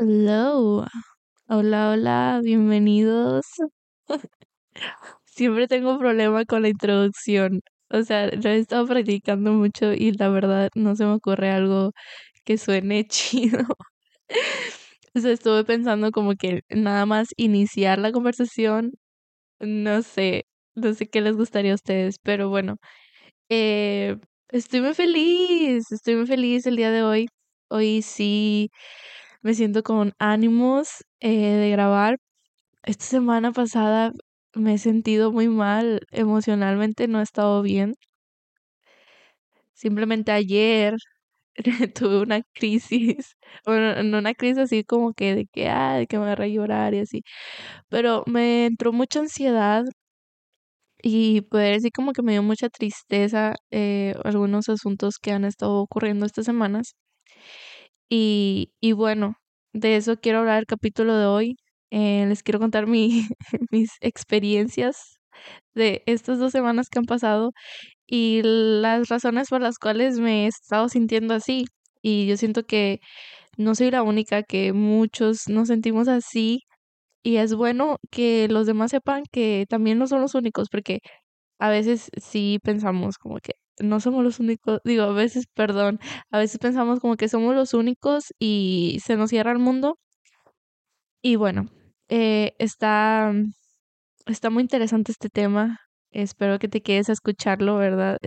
Hello. Hola, hola, bienvenidos. Siempre tengo problema con la introducción. O sea, lo he estado practicando mucho y la verdad no se me ocurre algo que suene chido. O sea, estuve pensando como que nada más iniciar la conversación. No sé, no sé qué les gustaría a ustedes, pero bueno. Eh, estoy muy feliz, estoy muy feliz el día de hoy. Hoy sí me siento con ánimos eh, de grabar. Esta semana pasada me he sentido muy mal, emocionalmente no he estado bien. Simplemente ayer tuve una crisis, bueno, no una crisis así como que de que, ah, de que me agarré a llorar y así, pero me entró mucha ansiedad y poder decir como que me dio mucha tristeza eh, algunos asuntos que han estado ocurriendo estas semanas. Y, y bueno, de eso quiero hablar el capítulo de hoy. Eh, les quiero contar mi, mis experiencias de estas dos semanas que han pasado y las razones por las cuales me he estado sintiendo así. Y yo siento que no soy la única, que muchos nos sentimos así. Y es bueno que los demás sepan que también no son los únicos, porque a veces sí pensamos como que no somos los únicos, digo, a veces, perdón, a veces pensamos como que somos los únicos y se nos cierra el mundo. Y bueno, eh, está, está muy interesante este tema. Espero que te quedes a escucharlo, ¿verdad?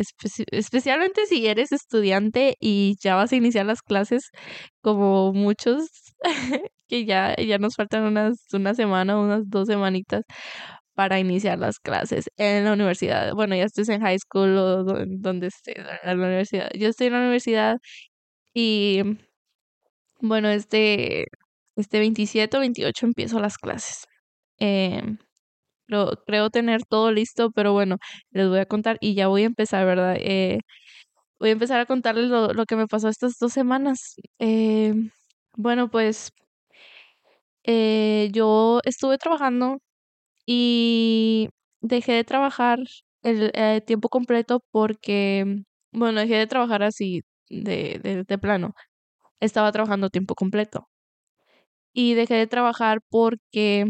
especialmente si eres estudiante y ya vas a iniciar las clases, como muchos, que ya, ya nos faltan unas, una semana, unas dos semanitas para iniciar las clases en la universidad. Bueno, ya estoy en high school o donde esté, en la universidad. Yo estoy en la universidad y bueno, este, este 27 o 28 empiezo las clases. Eh, creo, tener todo listo, pero bueno, les voy a contar y ya voy a empezar, ¿verdad? Eh, voy a empezar a contarles lo, lo, que me pasó estas dos semanas. Eh, bueno, pues eh, yo estuve trabajando y dejé de trabajar el eh, tiempo completo porque, bueno, dejé de trabajar así de, de, de plano. Estaba trabajando tiempo completo. Y dejé de trabajar porque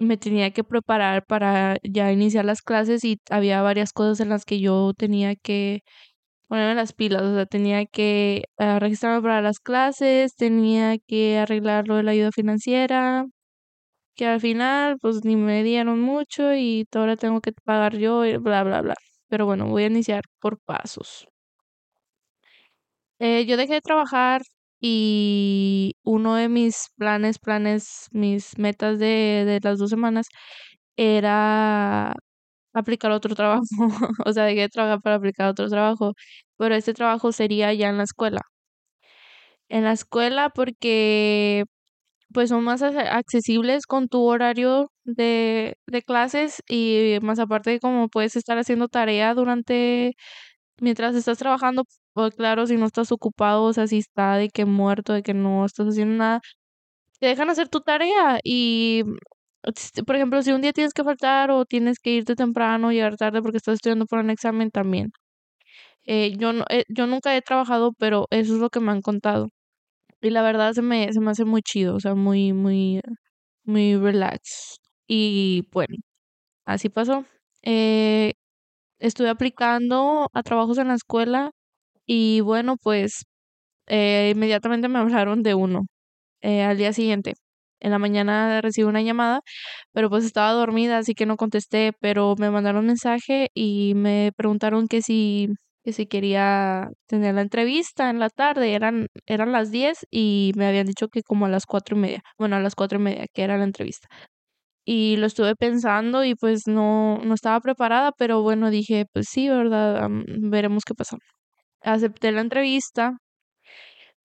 me tenía que preparar para ya iniciar las clases y había varias cosas en las que yo tenía que ponerme las pilas, o sea, tenía que uh, registrarme para las clases, tenía que arreglar lo de la ayuda financiera, que al final pues ni me dieron mucho y ahora tengo que pagar yo y bla, bla, bla. Pero bueno, voy a iniciar por pasos. Eh, yo dejé de trabajar y uno de mis planes, planes, mis metas de, de las dos semanas era aplicar otro trabajo. o sea, dejé de trabajar para aplicar otro trabajo, pero este trabajo sería ya en la escuela. En la escuela porque pues son más accesibles con tu horario de, de clases y más aparte como puedes estar haciendo tarea durante mientras estás trabajando, pues claro, si no estás ocupado, o sea, si está de que muerto, de que no estás haciendo nada, te dejan hacer tu tarea y por ejemplo, si un día tienes que faltar o tienes que irte temprano, llegar tarde porque estás estudiando por un examen también. Eh, yo, no, eh, yo nunca he trabajado, pero eso es lo que me han contado. Y la verdad se me, se me hace muy chido, o sea, muy, muy, muy relax. Y bueno, así pasó. Eh, estuve aplicando a trabajos en la escuela y bueno, pues eh, inmediatamente me hablaron de uno eh, al día siguiente. En la mañana recibí una llamada, pero pues estaba dormida, así que no contesté, pero me mandaron un mensaje y me preguntaron que si, que si quería tener la entrevista en la tarde, eran, eran las 10 y me habían dicho que como a las cuatro y media, bueno, a las cuatro y media, que era la entrevista. Y lo estuve pensando y pues no, no estaba preparada, pero bueno, dije, pues sí, ¿verdad? veremos qué pasa. Acepté la entrevista,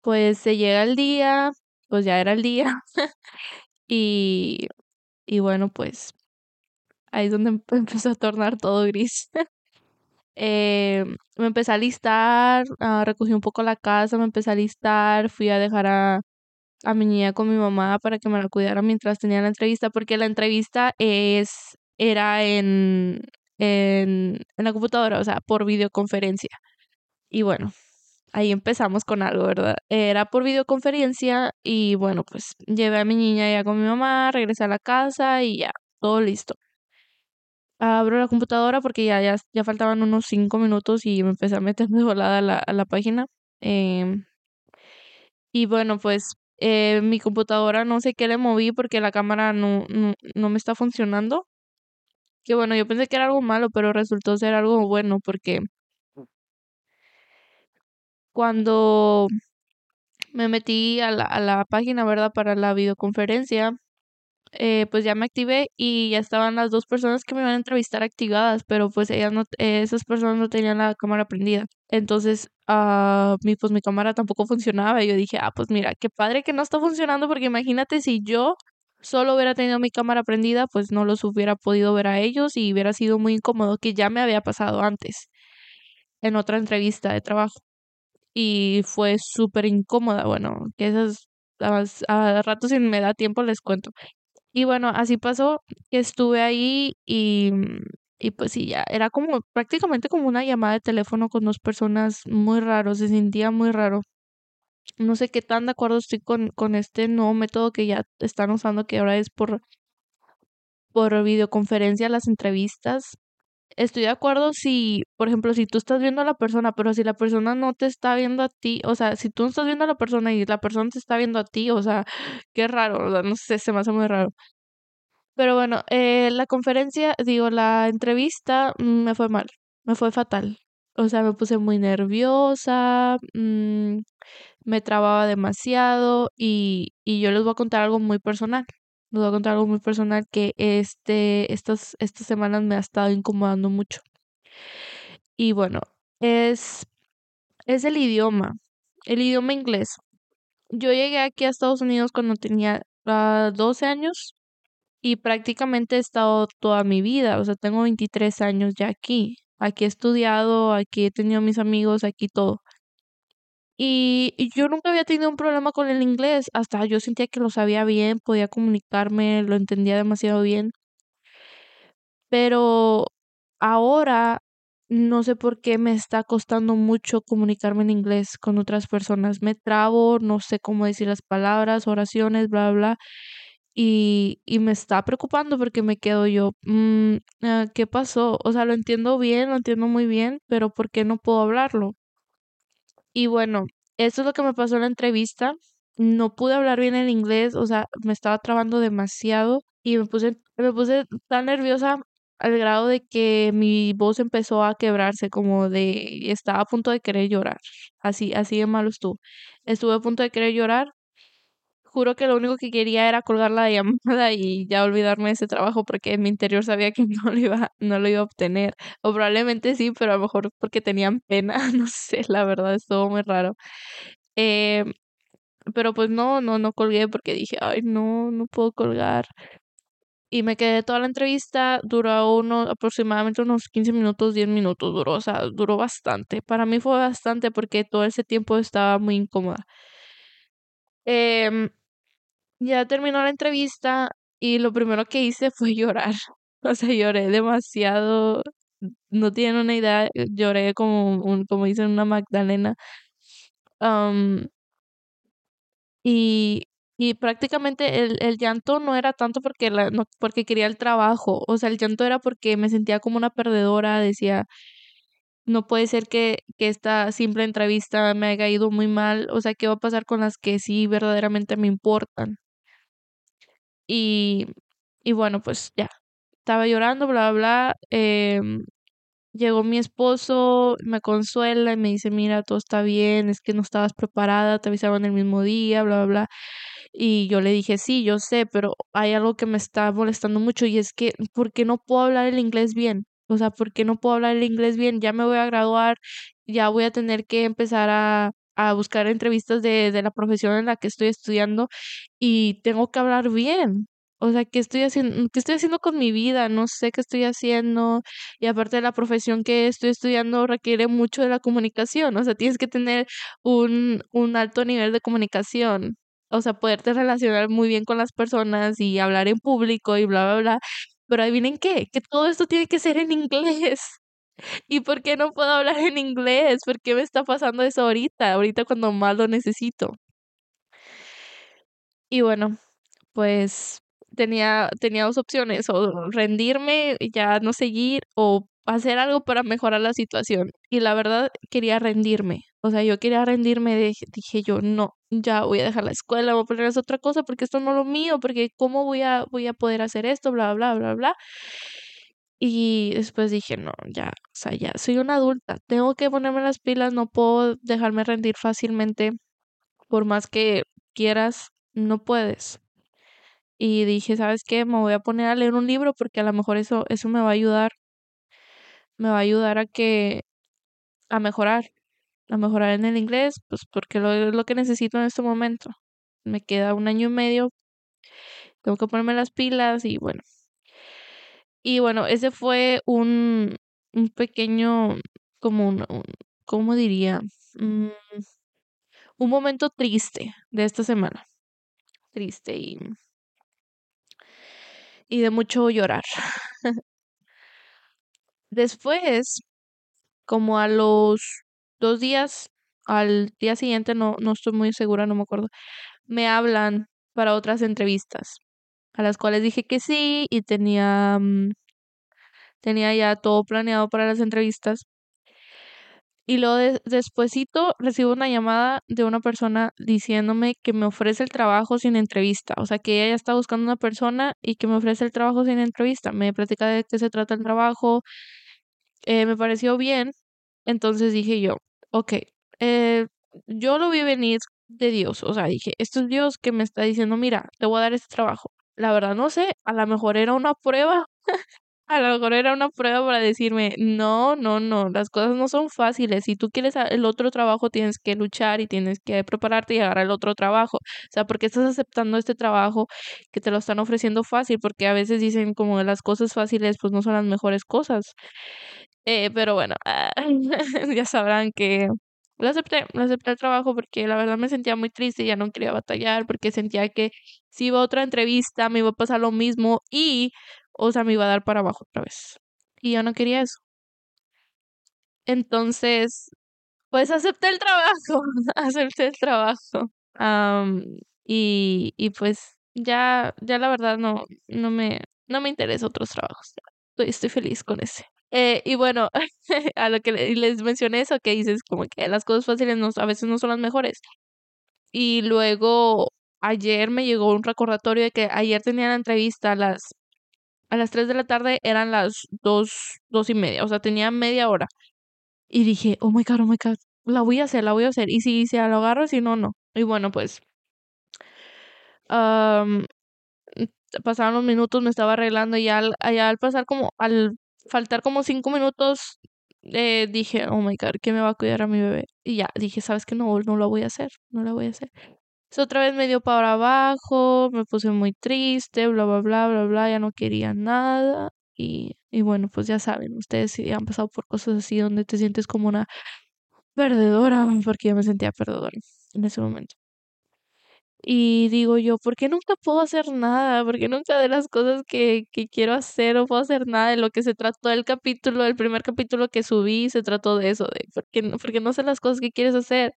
pues se llega el día, pues ya era el día. y, y bueno, pues ahí es donde empezó a tornar todo gris. Eh, me empecé a listar, uh, recogí un poco la casa, me empecé a listar, fui a dejar a, a mi niña con mi mamá para que me la cuidara mientras tenía la entrevista, porque la entrevista es, era en, en, en la computadora, o sea, por videoconferencia. Y bueno, ahí empezamos con algo, ¿verdad? Era por videoconferencia y bueno, pues llevé a mi niña ya con mi mamá, regresé a la casa y ya, todo listo. Abro la computadora porque ya, ya, ya faltaban unos cinco minutos y me empecé a meter de volada a la, a la página. Em, y bueno, pues eh, mi computadora no sé qué le moví porque la cámara no, no, no me está funcionando. Que bueno, yo pensé que era algo malo, pero resultó ser algo bueno porque cuando me metí a la, a la página, ¿verdad? Para la videoconferencia, eh, pues ya me activé y ya estaban las dos personas que me iban a entrevistar activadas, pero pues ellas no, esas personas no tenían la cámara prendida. Entonces, uh, mi, pues mi cámara tampoco funcionaba y yo dije, ah, pues mira, qué padre que no está funcionando porque imagínate si yo solo hubiera tenido mi cámara prendida, pues no los hubiera podido ver a ellos y hubiera sido muy incómodo, que ya me había pasado antes en otra entrevista de trabajo. Y fue súper incómoda, bueno, que esas a, a ratos si me da tiempo les cuento. Y bueno, así pasó estuve ahí y, y pues sí, ya era como prácticamente como una llamada de teléfono con dos personas muy raro, se sentía muy raro. No sé qué tan de acuerdo estoy con, con este nuevo método que ya están usando, que ahora es por, por videoconferencia las entrevistas. Estoy de acuerdo si, por ejemplo, si tú estás viendo a la persona, pero si la persona no te está viendo a ti, o sea, si tú no estás viendo a la persona y la persona te está viendo a ti, o sea, qué raro, o sea, no sé, se me hace muy raro. Pero bueno, eh, la conferencia, digo, la entrevista mm, me fue mal, me fue fatal. O sea, me puse muy nerviosa, mmm, me trababa demasiado y, y yo les voy a contar algo muy personal. Les voy a contar algo muy personal que este, estas, estas semanas me ha estado incomodando mucho. Y bueno, es, es el idioma, el idioma inglés. Yo llegué aquí a Estados Unidos cuando tenía uh, 12 años y prácticamente he estado toda mi vida, o sea, tengo 23 años ya aquí. Aquí he estudiado, aquí he tenido mis amigos, aquí todo. Y, yo nunca había tenido un problema con el inglés, hasta yo sentía que lo sabía bien, podía comunicarme, lo entendía demasiado bien. Pero ahora no sé por qué me está costando mucho comunicarme en inglés con otras personas. Me trabo, no sé cómo decir las palabras, oraciones, bla, bla. Y, y me está preocupando porque me quedo yo, mm, ah, ¿qué pasó? O sea, lo entiendo bien, lo entiendo muy bien, pero ¿por qué no puedo hablarlo? Y bueno, eso es lo que me pasó en la entrevista. No pude hablar bien el inglés, o sea, me estaba trabando demasiado y me puse, me puse tan nerviosa al grado de que mi voz empezó a quebrarse, como de estaba a punto de querer llorar. Así, así de malo estuvo. Estuve a punto de querer llorar. Juro que lo único que quería era colgar la llamada y ya olvidarme de ese trabajo porque en mi interior sabía que no lo iba, no lo iba a obtener. O probablemente sí, pero a lo mejor porque tenían pena, no sé, la verdad estuvo muy raro. Eh, pero pues no, no, no colgué porque dije, ay, no, no puedo colgar y me quedé toda la entrevista, duró uno, aproximadamente unos 15 minutos, 10 minutos duró, o sea, duró bastante. Para mí fue bastante porque todo ese tiempo estaba muy incómoda. Eh, ya terminó la entrevista y lo primero que hice fue llorar. O sea, lloré demasiado. No tienen una idea, lloré como, un, como dicen una Magdalena. Y y prácticamente el, el llanto no era tanto porque, la, no, porque quería el trabajo, o sea, el llanto era porque me sentía como una perdedora, decía, no puede ser que, que esta simple entrevista me haya ido muy mal, o sea, ¿qué va a pasar con las que sí verdaderamente me importan? Y, y bueno, pues ya, estaba llorando, bla, bla, bla. Eh, llegó mi esposo, me consuela y me dice, mira, todo está bien, es que no estabas preparada, te avisaron el mismo día, bla, bla, bla. Y yo le dije, sí, yo sé, pero hay algo que me está molestando mucho y es que, ¿por qué no puedo hablar el inglés bien? O sea, ¿por qué no puedo hablar el inglés bien? Ya me voy a graduar, ya voy a tener que empezar a, a buscar entrevistas de, de la profesión en la que estoy estudiando y tengo que hablar bien. O sea, ¿qué estoy haciendo, qué estoy haciendo con mi vida? No sé qué estoy haciendo. Y aparte de la profesión que estoy estudiando requiere mucho de la comunicación. O sea, tienes que tener un, un alto nivel de comunicación o sea, poderte relacionar muy bien con las personas y hablar en público y bla, bla, bla. Pero adivinen qué, que todo esto tiene que ser en inglés. ¿Y por qué no puedo hablar en inglés? ¿Por qué me está pasando eso ahorita? Ahorita cuando más lo necesito. Y bueno, pues tenía, tenía dos opciones, o rendirme ya no seguir, o hacer algo para mejorar la situación. Y la verdad quería rendirme. O sea, yo quería rendirme, dije yo, no, ya voy a dejar la escuela, voy a poner otra cosa porque esto no es lo mío, porque cómo voy a, voy a poder hacer esto, bla, bla, bla, bla. Y después dije, no, ya, o sea, ya soy una adulta, tengo que ponerme las pilas, no puedo dejarme rendir fácilmente, por más que quieras, no puedes. Y dije, ¿sabes qué? Me voy a poner a leer un libro porque a lo mejor eso, eso me va a ayudar, me va a ayudar a que, a mejorar, a mejorar en el inglés, pues porque lo, es lo que necesito en este momento. Me queda un año y medio, tengo que ponerme las pilas y bueno. Y bueno, ese fue un, un pequeño, como un, ¿cómo diría? Mm, un momento triste de esta semana. Triste y, y de mucho llorar. Después, como a los dos días, al día siguiente, no, no estoy muy segura, no me acuerdo, me hablan para otras entrevistas, a las cuales dije que sí y tenía, mm, tenía ya todo planeado para las entrevistas. Y luego de, recibo una llamada de una persona diciéndome que me ofrece el trabajo sin entrevista. O sea, que ella ya está buscando una persona y que me ofrece el trabajo sin entrevista. Me platica de qué se trata el trabajo. Eh, me pareció bien. Entonces dije yo, ok, eh, yo lo vi venir de Dios. O sea, dije, esto es Dios que me está diciendo, mira, te voy a dar este trabajo. La verdad no sé, a lo mejor era una prueba a lo mejor era una prueba para decirme, no, no, no, las cosas no son fáciles. Si tú quieres el otro trabajo, tienes que luchar y tienes que prepararte y agarrar el otro trabajo. O sea, ¿por qué estás aceptando este trabajo que te lo están ofreciendo fácil? Porque a veces dicen como las cosas fáciles, pues no son las mejores cosas. Eh, pero bueno, ya sabrán que lo acepté, lo acepté el trabajo porque la verdad me sentía muy triste y ya no quería batallar porque sentía que si iba a otra entrevista me iba a pasar lo mismo y o sea, me iba a dar para abajo otra vez. Y yo no quería eso. Entonces, pues acepté el trabajo, acepté el trabajo. y, y pues ya, ya la verdad no, no me, no me interesa otros trabajos. Estoy, estoy feliz con ese. Eh, y bueno, a lo que les mencioné eso, que dices como que las cosas fáciles no, a veces no son las mejores. Y luego ayer me llegó un recordatorio de que ayer tenía la entrevista a las a las 3 de la tarde eran las 2, dos y media, o sea, tenía media hora. Y dije, oh my god, oh my god, la voy a hacer, la voy a hacer. Y si se lo agarro, si no, no. Y bueno, pues. pasaron los minutos, me estaba arreglando y al, al pasar como, al faltar como cinco minutos, eh, dije, oh my god, ¿qué me va a cuidar a mi bebé? Y ya, dije, ¿sabes qué? No, no lo voy a hacer, no lo voy a hacer otra vez me dio para abajo, me puse muy triste, bla, bla, bla, bla, bla, ya no quería nada. Y, y bueno, pues ya saben, ustedes si han pasado por cosas así donde te sientes como una perdedora, porque yo me sentía perdedora en ese momento. Y digo yo, ¿por qué nunca puedo hacer nada? ¿Por qué nunca de las cosas que, que quiero hacer no puedo hacer nada? De lo que se trató el capítulo, el primer capítulo que subí, se trató de eso, de ¿por qué, no sé las cosas que quieres hacer.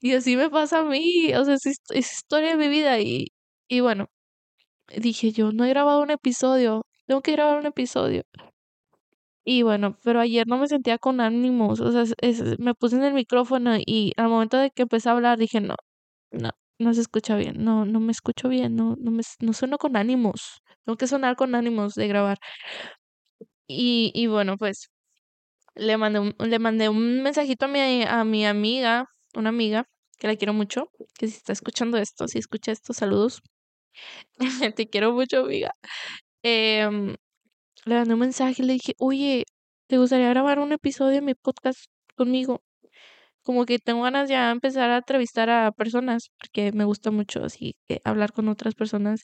Y así me pasa a mí, o sea, es, historia de mi vida. Y, y bueno, dije yo, no he grabado un episodio, tengo que grabar un episodio. Y bueno, pero ayer no me sentía con ánimos, o sea, me puse en el micrófono y al momento de que empecé a hablar dije, no, no, no se escucha bien, no, no me escucho bien, no, no me, no sueno con ánimos, tengo que sonar con ánimos de grabar. Y, y bueno, pues le mandé un, le mandé un mensajito a mi, a mi amiga, una amiga, que la quiero mucho, que si está escuchando esto, si escucha esto, saludos. Te quiero mucho, amiga. Em, le mandé un mensaje y le dije, oye, ¿te gustaría grabar un episodio de mi podcast conmigo? Como que tengo ganas ya de empezar a entrevistar a personas, porque me gusta mucho así que hablar con otras personas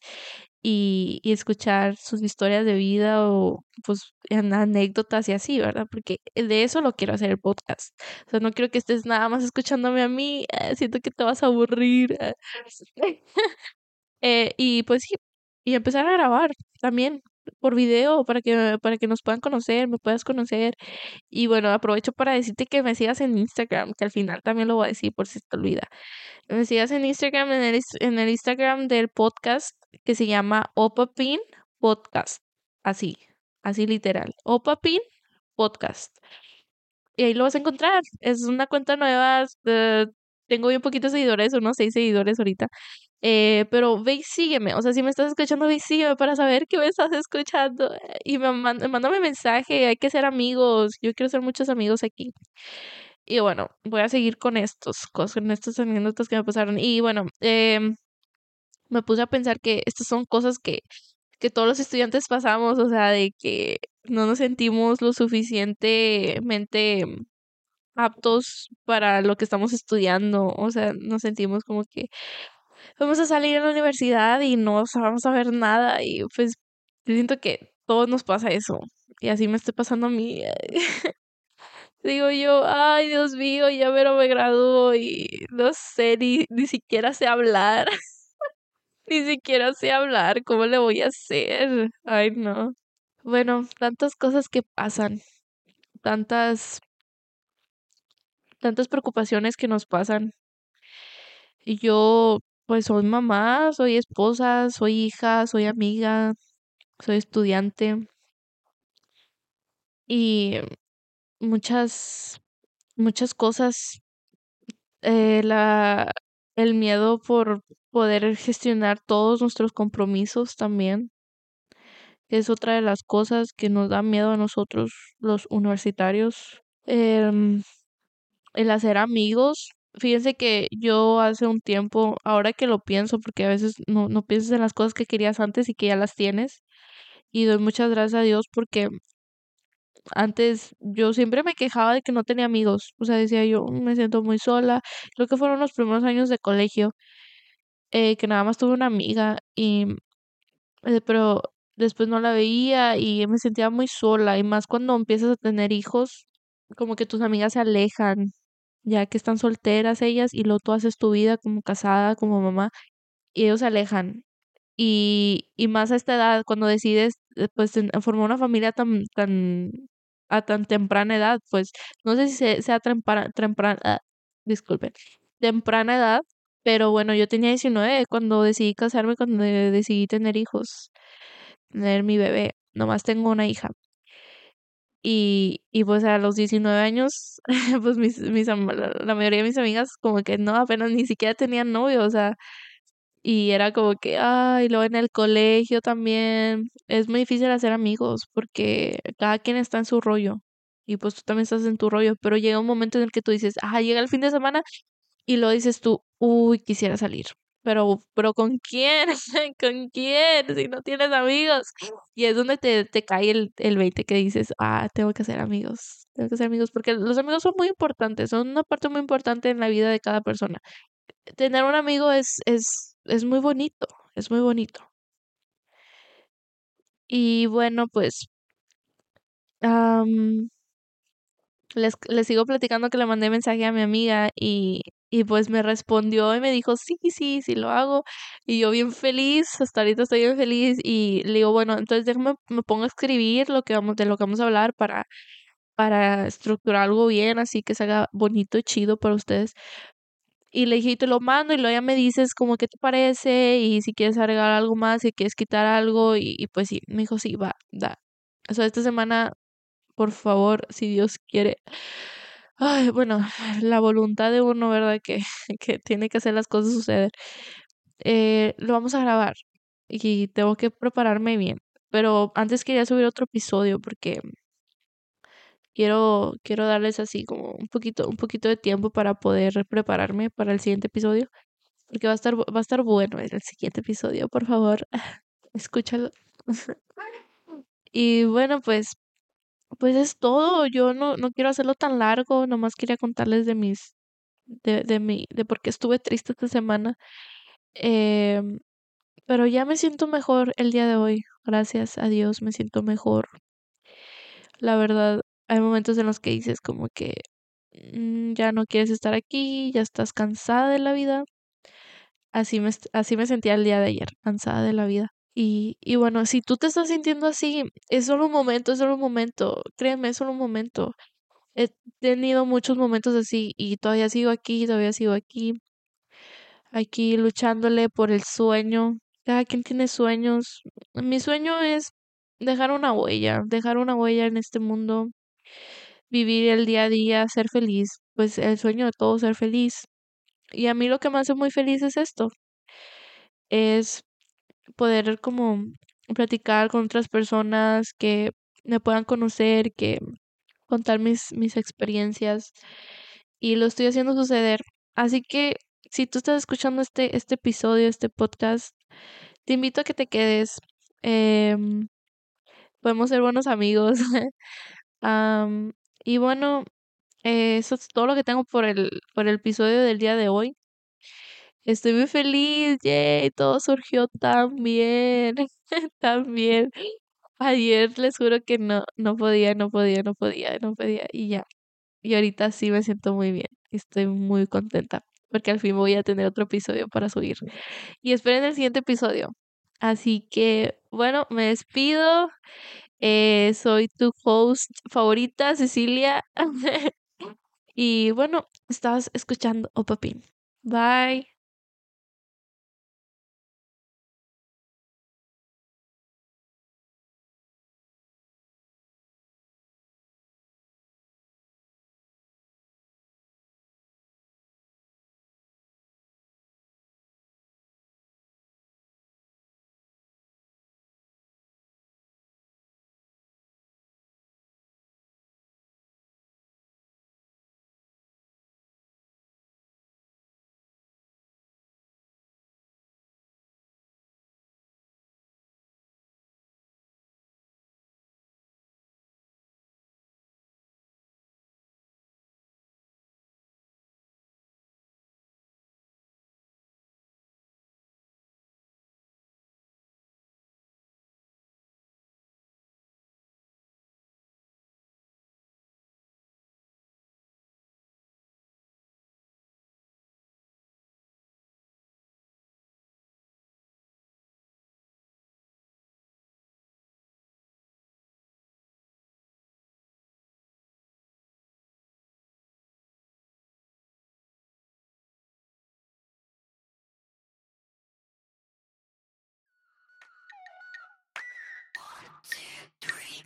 y, y escuchar sus historias de vida o pues anécdotas y así, ¿verdad? Porque de eso lo quiero hacer el podcast. O sea, no quiero que estés nada más escuchándome a mí, eh, siento que te vas a aburrir. Eh. eh, y pues sí, y empezar a grabar también, por video para que, para que nos puedan conocer, me puedas conocer. Y bueno, aprovecho para decirte que me sigas en Instagram, que al final también lo voy a decir por si te olvida. Me sigas en Instagram, en el, en el Instagram del podcast que se llama Opapin Podcast. Así, así literal. Opapin Podcast. Y ahí lo vas a encontrar. Es una cuenta nueva. Eh, tengo bien poquitos seguidores, unos seis seguidores ahorita. Eh, pero ve y sígueme, o sea, si me estás escuchando, ve y sígueme para saber que me estás escuchando. Y me manda, mándame mensaje, hay que ser amigos, yo quiero ser muchos amigos aquí. Y bueno, voy a seguir con estos, con estos anécdotas que me pasaron. Y bueno, em, me puse a pensar que estas son cosas que, que todos los estudiantes pasamos, o sea, de que no nos sentimos lo suficientemente aptos para lo que estamos estudiando, o sea, nos sentimos como que vamos a salir a la universidad y no vamos a ver nada y pues yo siento que todos nos pasa eso y así me está pasando a mí. Digo yo, ay Dios mío, ya pero me graduó y no sé, ni, ni siquiera sé hablar. ni siquiera sé hablar, ¿cómo le voy a hacer? Ay no. Bueno, tantas cosas que pasan, tantas, tantas preocupaciones que nos pasan. Y yo pues soy mamá, soy esposa, soy hija, soy amiga, soy estudiante y muchas, muchas cosas. Eh, la, el miedo por poder gestionar todos nuestros compromisos también es otra de las cosas que nos da miedo a nosotros los universitarios. Em, el hacer amigos Fíjense que yo hace un tiempo, ahora que lo pienso, porque a veces no, no piensas en las cosas que querías antes y que ya las tienes, y doy muchas gracias a Dios porque antes yo siempre me quejaba de que no tenía amigos, o sea, decía yo, me siento muy sola, creo que fueron los primeros años de colegio, eh, que nada más tuve una amiga, y, eh, pero después no la veía y me sentía muy sola, y más cuando empiezas a tener hijos, como que tus amigas se alejan ya que están solteras ellas y luego tú haces tu vida como casada, como mamá, y ellos se alejan. Y, y más a esta edad, cuando decides eh, pues formar una familia tan, tan, a tan temprana edad, pues no sé si sea temprana, ah, disculpen, temprana edad, pero bueno, yo tenía 19 cuando decidí casarme, cuando decidí tener hijos, tener mi bebé, nomás tengo una hija. Y, y pues a los 19 años, pues mis, mis, la mayoría de mis amigas como que no, apenas ni siquiera tenían novio, o sea, y era como que, ay, luego en el colegio también es muy difícil hacer amigos porque cada quien está en su rollo y pues tú también estás en tu rollo, pero llega un momento en el que tú dices, ah, llega el fin de semana y lo dices tú, uy, quisiera salir pero, pero ¿con quién? ¿Con quién? Si no tienes amigos. Y es donde te, te cae el, el 20 que dices, ah, tengo que hacer amigos, tengo que hacer amigos, porque los amigos son muy importantes, son una parte muy importante en la vida de cada persona. Tener un amigo es, es, es muy bonito, es muy bonito. Y bueno, pues les, les sigo platicando que le mandé mensaje a mi amiga y y pues me respondió y me dijo, sí, sí, sí lo hago. Y yo bien feliz, hasta ahorita estoy bien feliz. Y le digo, bueno, entonces déjame, me pongo a escribir lo que vamos, de lo que vamos a hablar para, para estructurar algo bien, así que salga bonito y chido para ustedes. Y le dije, y te lo mando, y luego ya me dices como qué te parece, y si quieres agregar algo más, si quieres quitar algo, y, y pues sí, me dijo, sí, va, da. O sea, esta semana, por favor, si Dios quiere, Ay, bueno, la voluntad de uno, ¿verdad? Que, que tiene que hacer las cosas suceder. Eh, lo vamos a grabar y tengo que prepararme bien. Pero antes quería subir otro episodio porque quiero, quiero darles así como un poquito, un poquito de tiempo para poder prepararme para el siguiente episodio. Porque va a estar, va a estar bueno el siguiente episodio, por favor. Escúchalo. y bueno, pues pues es todo. Yo no, no quiero hacerlo tan largo, nomás quería contarles de mis, de, de mi, de por qué estuve triste esta semana. Eh, pero ya me siento mejor el día de hoy. Gracias a Dios me siento mejor. La verdad, hay momentos en los que dices como que mm, ya no quieres estar aquí, ya estás cansada de la vida. Así me, así me sentía el día de ayer, cansada de la vida. Y, y bueno, si tú te estás sintiendo así, es solo un momento, es solo un momento. Créeme, es solo un momento. He tenido muchos momentos así y todavía sigo aquí, todavía sigo aquí, aquí luchándole por el sueño. Cada quien tiene sueños. Mi sueño es dejar una huella, dejar una huella en este mundo, vivir el día a día, ser feliz. Pues el sueño de todos ser feliz. Y a mí lo que me hace muy feliz es esto. Es poder como platicar con otras personas que me puedan conocer, que contar mis, mis experiencias y lo estoy haciendo suceder. Así que si tú estás escuchando este, este episodio, este podcast, te invito a que te quedes. Em, podemos ser buenos amigos. y bueno, eso es todo lo que tengo por el, por el episodio del día de hoy. Estoy muy feliz, yay, todo surgió tan bien, tan bien. Ayer les juro que no, no podía, no podía, no podía, no podía y ya. Y ahorita sí me siento muy bien. Estoy muy contenta porque al fin voy a tener otro episodio para subir. Y esperen el siguiente episodio. Así que, bueno, me despido. Eh, soy tu host favorita, Cecilia. y bueno, estás escuchando Opapin. Bye.